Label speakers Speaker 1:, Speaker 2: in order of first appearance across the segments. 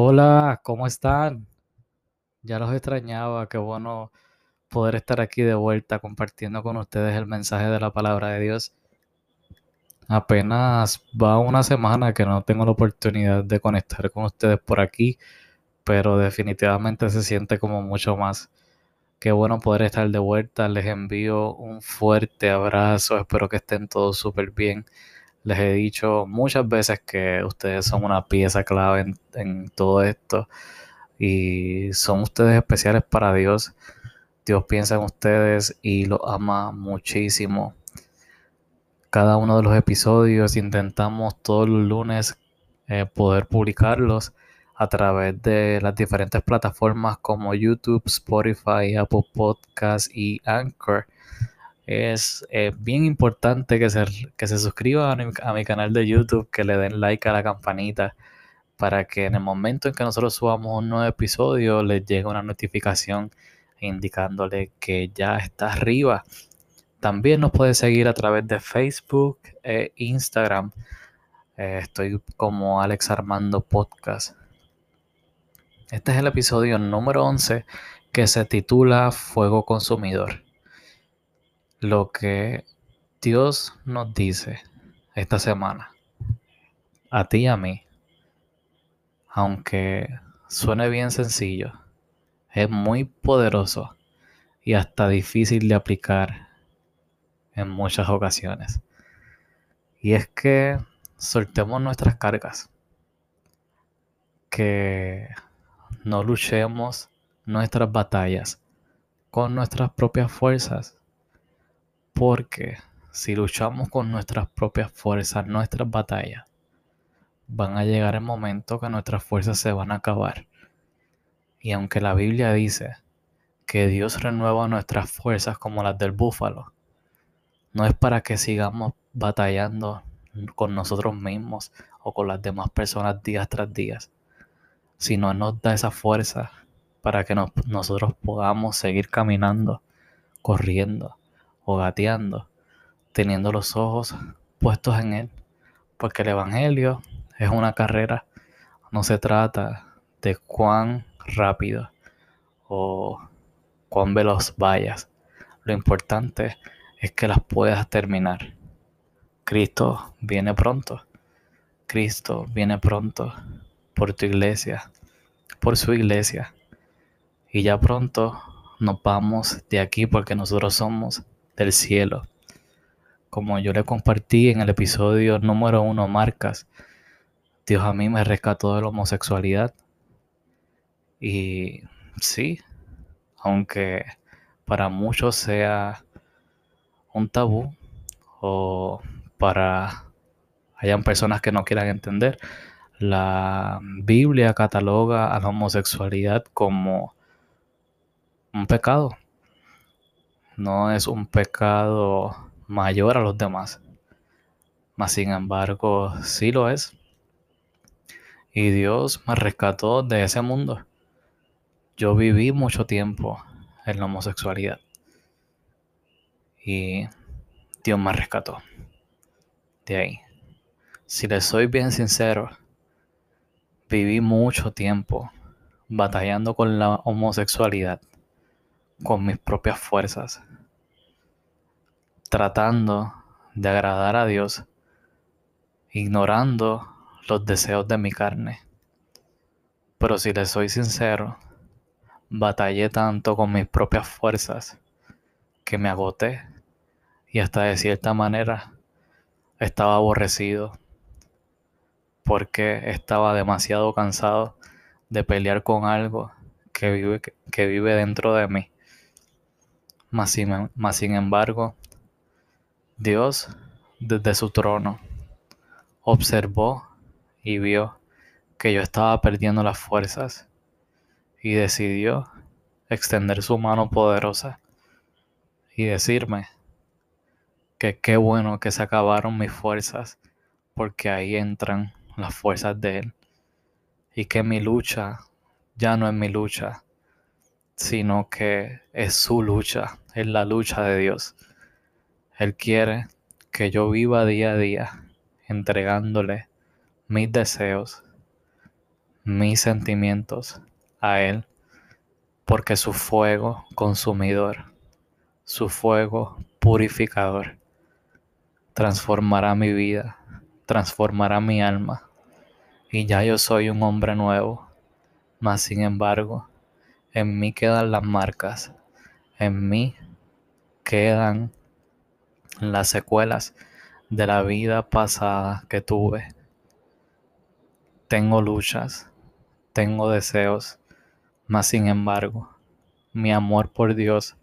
Speaker 1: Hola, ¿cómo están? Ya los extrañaba, qué bueno poder estar aquí de vuelta compartiendo con ustedes el mensaje de la palabra de Dios. Apenas va una semana que no tengo la oportunidad de conectar con ustedes por aquí, pero definitivamente se siente como mucho más. Qué bueno poder estar de vuelta, les envío un fuerte abrazo, espero que estén todos súper bien. Les he dicho muchas veces que ustedes son una pieza clave en, todo esto y son ustedes especiales para Dios. Dios piensa en ustedes y los ama muchísimo. Cada uno de los episodios intentamos todos los lunes eh, poder publicarlos a través de las diferentes plataformas como YouTube, Spotify, Apple Podcasts y Anchor es eh, bien importante que se, que se suscriban a mi, canal de YouTube, que le den like a la campanita para que en el momento en que nosotros subamos un nuevo episodio les llegue una notificación indicándole que ya está arriba. También nos puede seguir a través de Facebook e Instagram. Eh, estoy como Alex Armando Podcast. Este es el episodio número 11 que se titula Fuego Consumidor lo que Dios nos dice esta semana, a ti y a mí, aunque suene bien sencillo, es muy poderoso y hasta difícil de aplicar en muchas ocasiones. Y es que soltemos nuestras cargas, que no luchemos nuestras batallas con nuestras propias fuerzas, porque si luchamos con nuestras propias fuerzas, nuestras batallas, van a llegar el momento que nuestras fuerzas se van a acabar. Y aunque la Biblia dice que Dios renueva nuestras fuerzas como las del búfalo, no es para que sigamos batallando con nosotros mismos o con las demás personas día tras día, sino nos da esa fuerza para que nosotros podamos seguir caminando, corriendo, o gateando, teniendo los ojos puestos en Él. Porque el Evangelio es una carrera, no se trata de cuán rápido o cuán veloz vayas. Lo importante es que las puedas terminar. Cristo viene pronto. Cristo viene pronto por tu iglesia, por su iglesia. Y ya pronto nos vamos de aquí porque nosotros somos del cielo. Como yo le compartí en el episodio número uno, Marcas, Dios a mí me rescató de la homosexualidad. Y sí, aunque para muchos sea un tabú o para hayan personas que no quieran entender, la Biblia cataloga a la homosexualidad como un pecado no es un pecado mayor a los demás. Mas sin embargo, sí lo es. Y Dios me rescató de ese mundo. Yo viví mucho tiempo en la homosexualidad. Y Dios me rescató. De ahí. Si le soy bien sincero, viví mucho tiempo batallando con la homosexualidad con mis propias fuerzas, tratando de agradar a Dios, ignorando los deseos de mi carne. Pero si le soy sincero, batallé tanto con mis propias fuerzas que me agoté y hasta de cierta manera estaba aborrecido porque estaba demasiado cansado de pelear con algo que vive, que vive dentro de mí. Mas sin, embargo, Dios desde su trono observó y vio que yo estaba perdiendo las fuerzas y decidió extender su mano poderosa y decirme que qué bueno que se acabaron mis fuerzas porque ahí entran las fuerzas de Él y que mi lucha ya no es mi lucha, sino que es su lucha, es la lucha de Dios. Él quiere que yo viva día a día entregándole mis deseos, mis sentimientos a Él, porque su fuego consumidor, su fuego purificador, transformará mi vida, transformará mi alma, y ya yo soy un hombre nuevo, mas sin embargo, en mí quedan las marcas, en mí quedan las secuelas de la vida pasada que tuve. Tengo luchas, tengo deseos, mas sin embargo, mi amor por Dios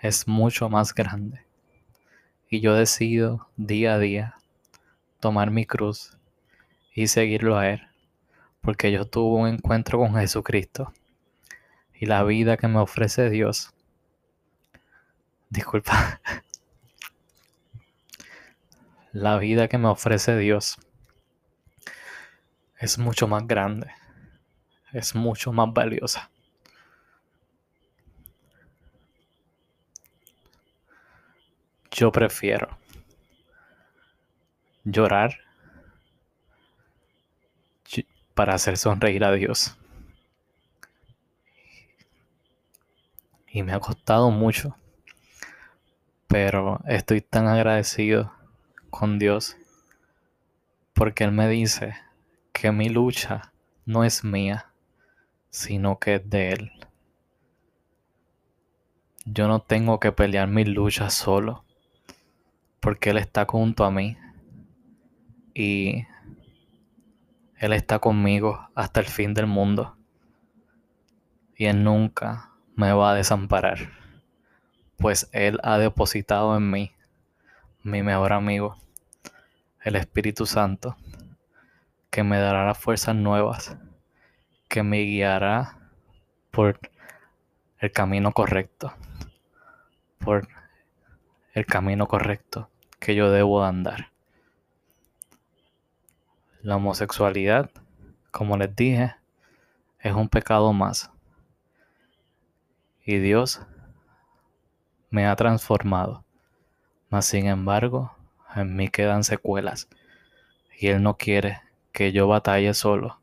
Speaker 1: es mucho más grande. Y yo decido día a día tomar mi cruz y seguirlo a Él, porque yo tuve un encuentro con Jesucristo y la vida que me ofrece Dios. Disculpa. La vida que me ofrece Dios es mucho más grande, es mucho más valiosa. Yo prefiero llorar para hacer sonreír a Dios. Y me ha costado mucho, pero estoy tan agradecido con Dios porque Él me dice que mi lucha no es mía, sino que es de Él. Yo no tengo que pelear mi lucha solo porque Él está junto a mí y Él está conmigo hasta el fin del mundo y Él nunca me va a desamparar, pues Él ha depositado en mí, mi mejor amigo, el Espíritu Santo, que me dará las fuerzas nuevas, que me guiará por el camino correcto, por el camino correcto que yo debo andar. La homosexualidad, como les dije, es un pecado más. Y Dios me ha transformado. Mas sin embargo, en mí quedan secuelas. Y Él no quiere que yo batalle solo,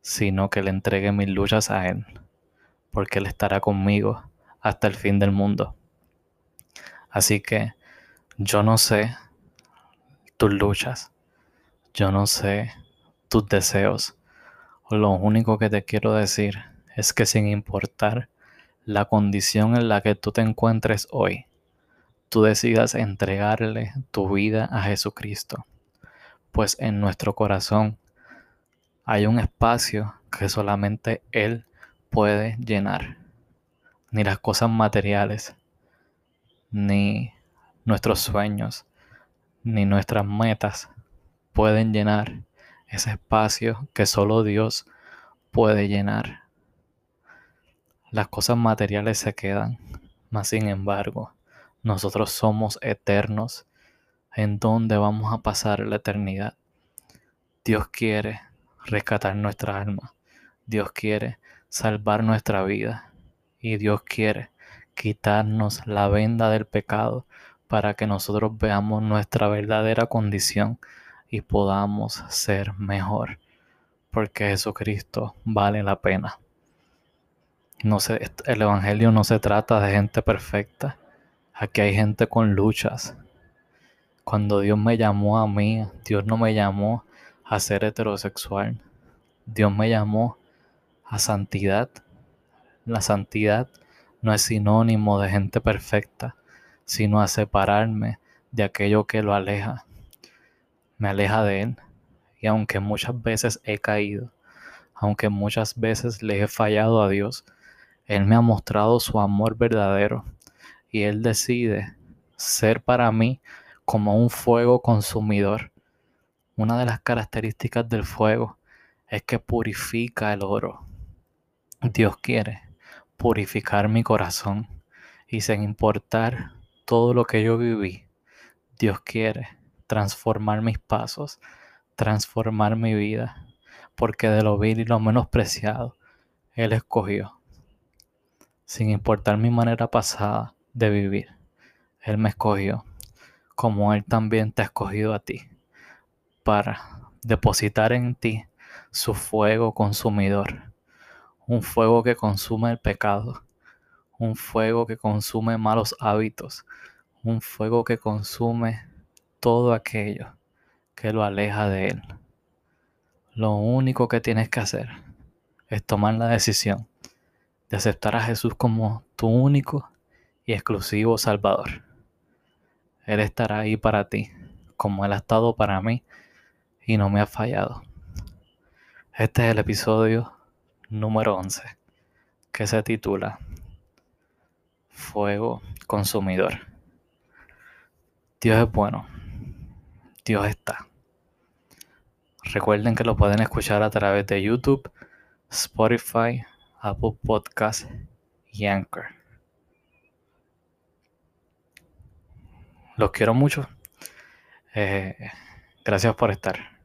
Speaker 1: sino que le entregue mis luchas a Él, porque Él estará conmigo hasta el fin del mundo. Así que yo no sé tus luchas, yo no sé tus deseos. Lo único que te quiero decir es que sin importar la condición en la que tú te encuentres hoy, tú decidas entregarle tu vida a Jesucristo, pues en nuestro corazón hay un espacio que solamente Él puede llenar, ni las cosas materiales, ni nuestros sueños ni nuestras metas pueden llenar ese espacio que solo Dios puede llenar. Las cosas materiales se quedan, mas sin embargo, nosotros somos eternos. ¿En donde vamos a pasar la eternidad? Dios quiere rescatar nuestra alma. Dios quiere salvar nuestra vida. Y Dios quiere quitarnos la venda del pecado para que nosotros veamos nuestra verdadera condición y podamos ser mejor, porque Jesucristo vale la pena. No se, el Evangelio no se trata de gente perfecta. Aquí hay gente con luchas. Cuando Dios me llamó a mí, Dios no me llamó a ser heterosexual. Dios me llamó a santidad. La santidad no es sinónimo de gente perfecta sino a separarme de aquello que lo aleja. Me aleja de Él. Y aunque muchas veces he caído, aunque muchas veces le he fallado a Dios, Él me ha mostrado su amor verdadero y Él decide ser para mí como un fuego consumidor. Una de las características del fuego es que purifica el oro. Dios quiere purificar mi corazón y sin importar todo lo que yo viví, Dios quiere transformar mis pasos, transformar mi vida, porque de lo vil y lo menospreciado, Él escogió. Sin importar mi manera pasada de vivir, Él me escogió, como Él también te ha escogido a ti, para depositar en ti su fuego consumidor. Un fuego que consume el pecado. Un fuego que consume malos hábitos. Un fuego que consume todo aquello que lo aleja de Él. Lo único que tienes que hacer es tomar la decisión de aceptar a Jesús como tu único y exclusivo Salvador. Él estará ahí para ti, como Él ha estado para mí y no me ha fallado. Este es el episodio número 11, que se titula Fuego Consumidor. Dios es bueno. Dios está. Recuerden que lo pueden escuchar a través de YouTube, Spotify, Apple Podcasts y Anchor. Los quiero mucho. Eh, gracias por estar.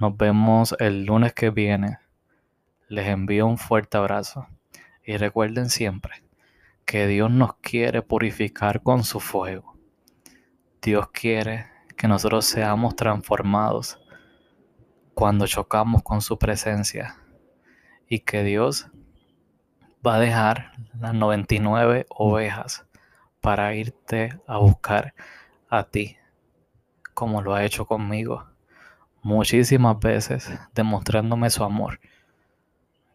Speaker 1: Nos vemos el lunes que viene. Les envío un fuerte abrazo. Y recuerden siempre que Dios nos quiere purificar con su fuego. Dios quiere que nosotros seamos transformados cuando chocamos con su presencia y que Dios va a dejar las 99 ovejas para irte a buscar a ti, como lo ha hecho conmigo muchísimas veces, demostrándome su amor.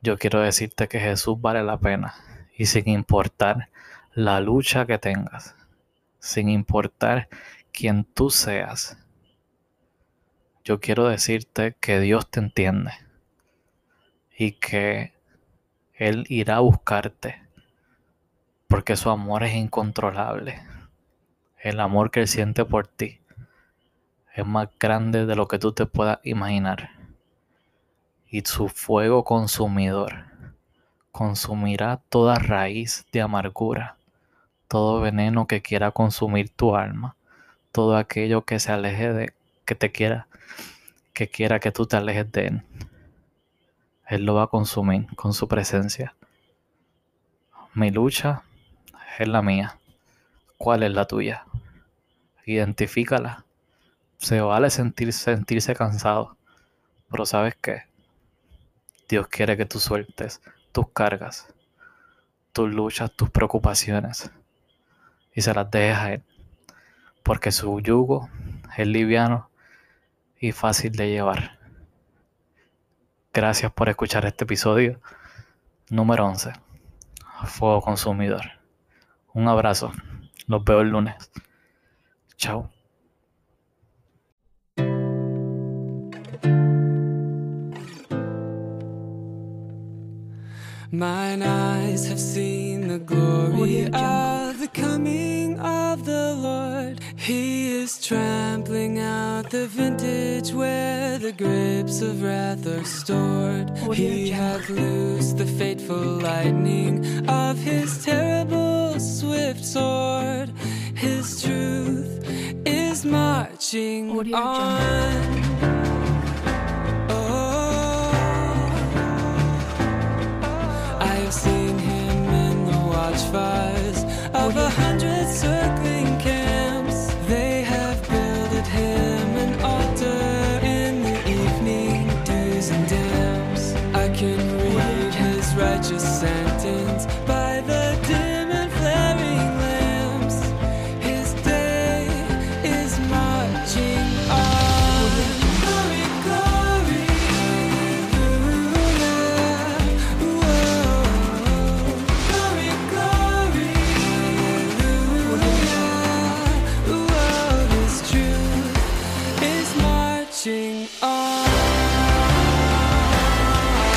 Speaker 1: Yo quiero decirte que Jesús vale la pena y sin importar la lucha que tengas, sin importar quién tú seas, yo quiero decirte que Dios te entiende y que Él irá a buscarte porque su amor es incontrolable. El amor que Él siente por ti es más grande de lo que tú te puedas imaginar. Y su fuego consumidor consumirá toda raíz de amargura, todo veneno que quiera consumir tu alma, todo aquello que se aleje de que te quiera, que quiera que tú te alejes de Él. Él lo va a consumir con su presencia. Mi lucha es la mía. ¿Cuál es la tuya? Identifícala. Se vale sentir, sentirse cansado. Pero ¿sabes qué? Dios quiere que tú sueltes tus cargas, tus luchas, tus preocupaciones y se las dejes a Él. Porque su yugo es liviano y fácil de llevar. Gracias por escuchar este episodio número 11. Fuego consumidor. Un abrazo. Los veo el lunes. Chao. Mine eyes have seen the glory of the coming of the Lord. He is trampling out the vintage where the grapes of wrath are stored. He hath loosed the fateful lightning of his terrible swift sword. His truth is marching on.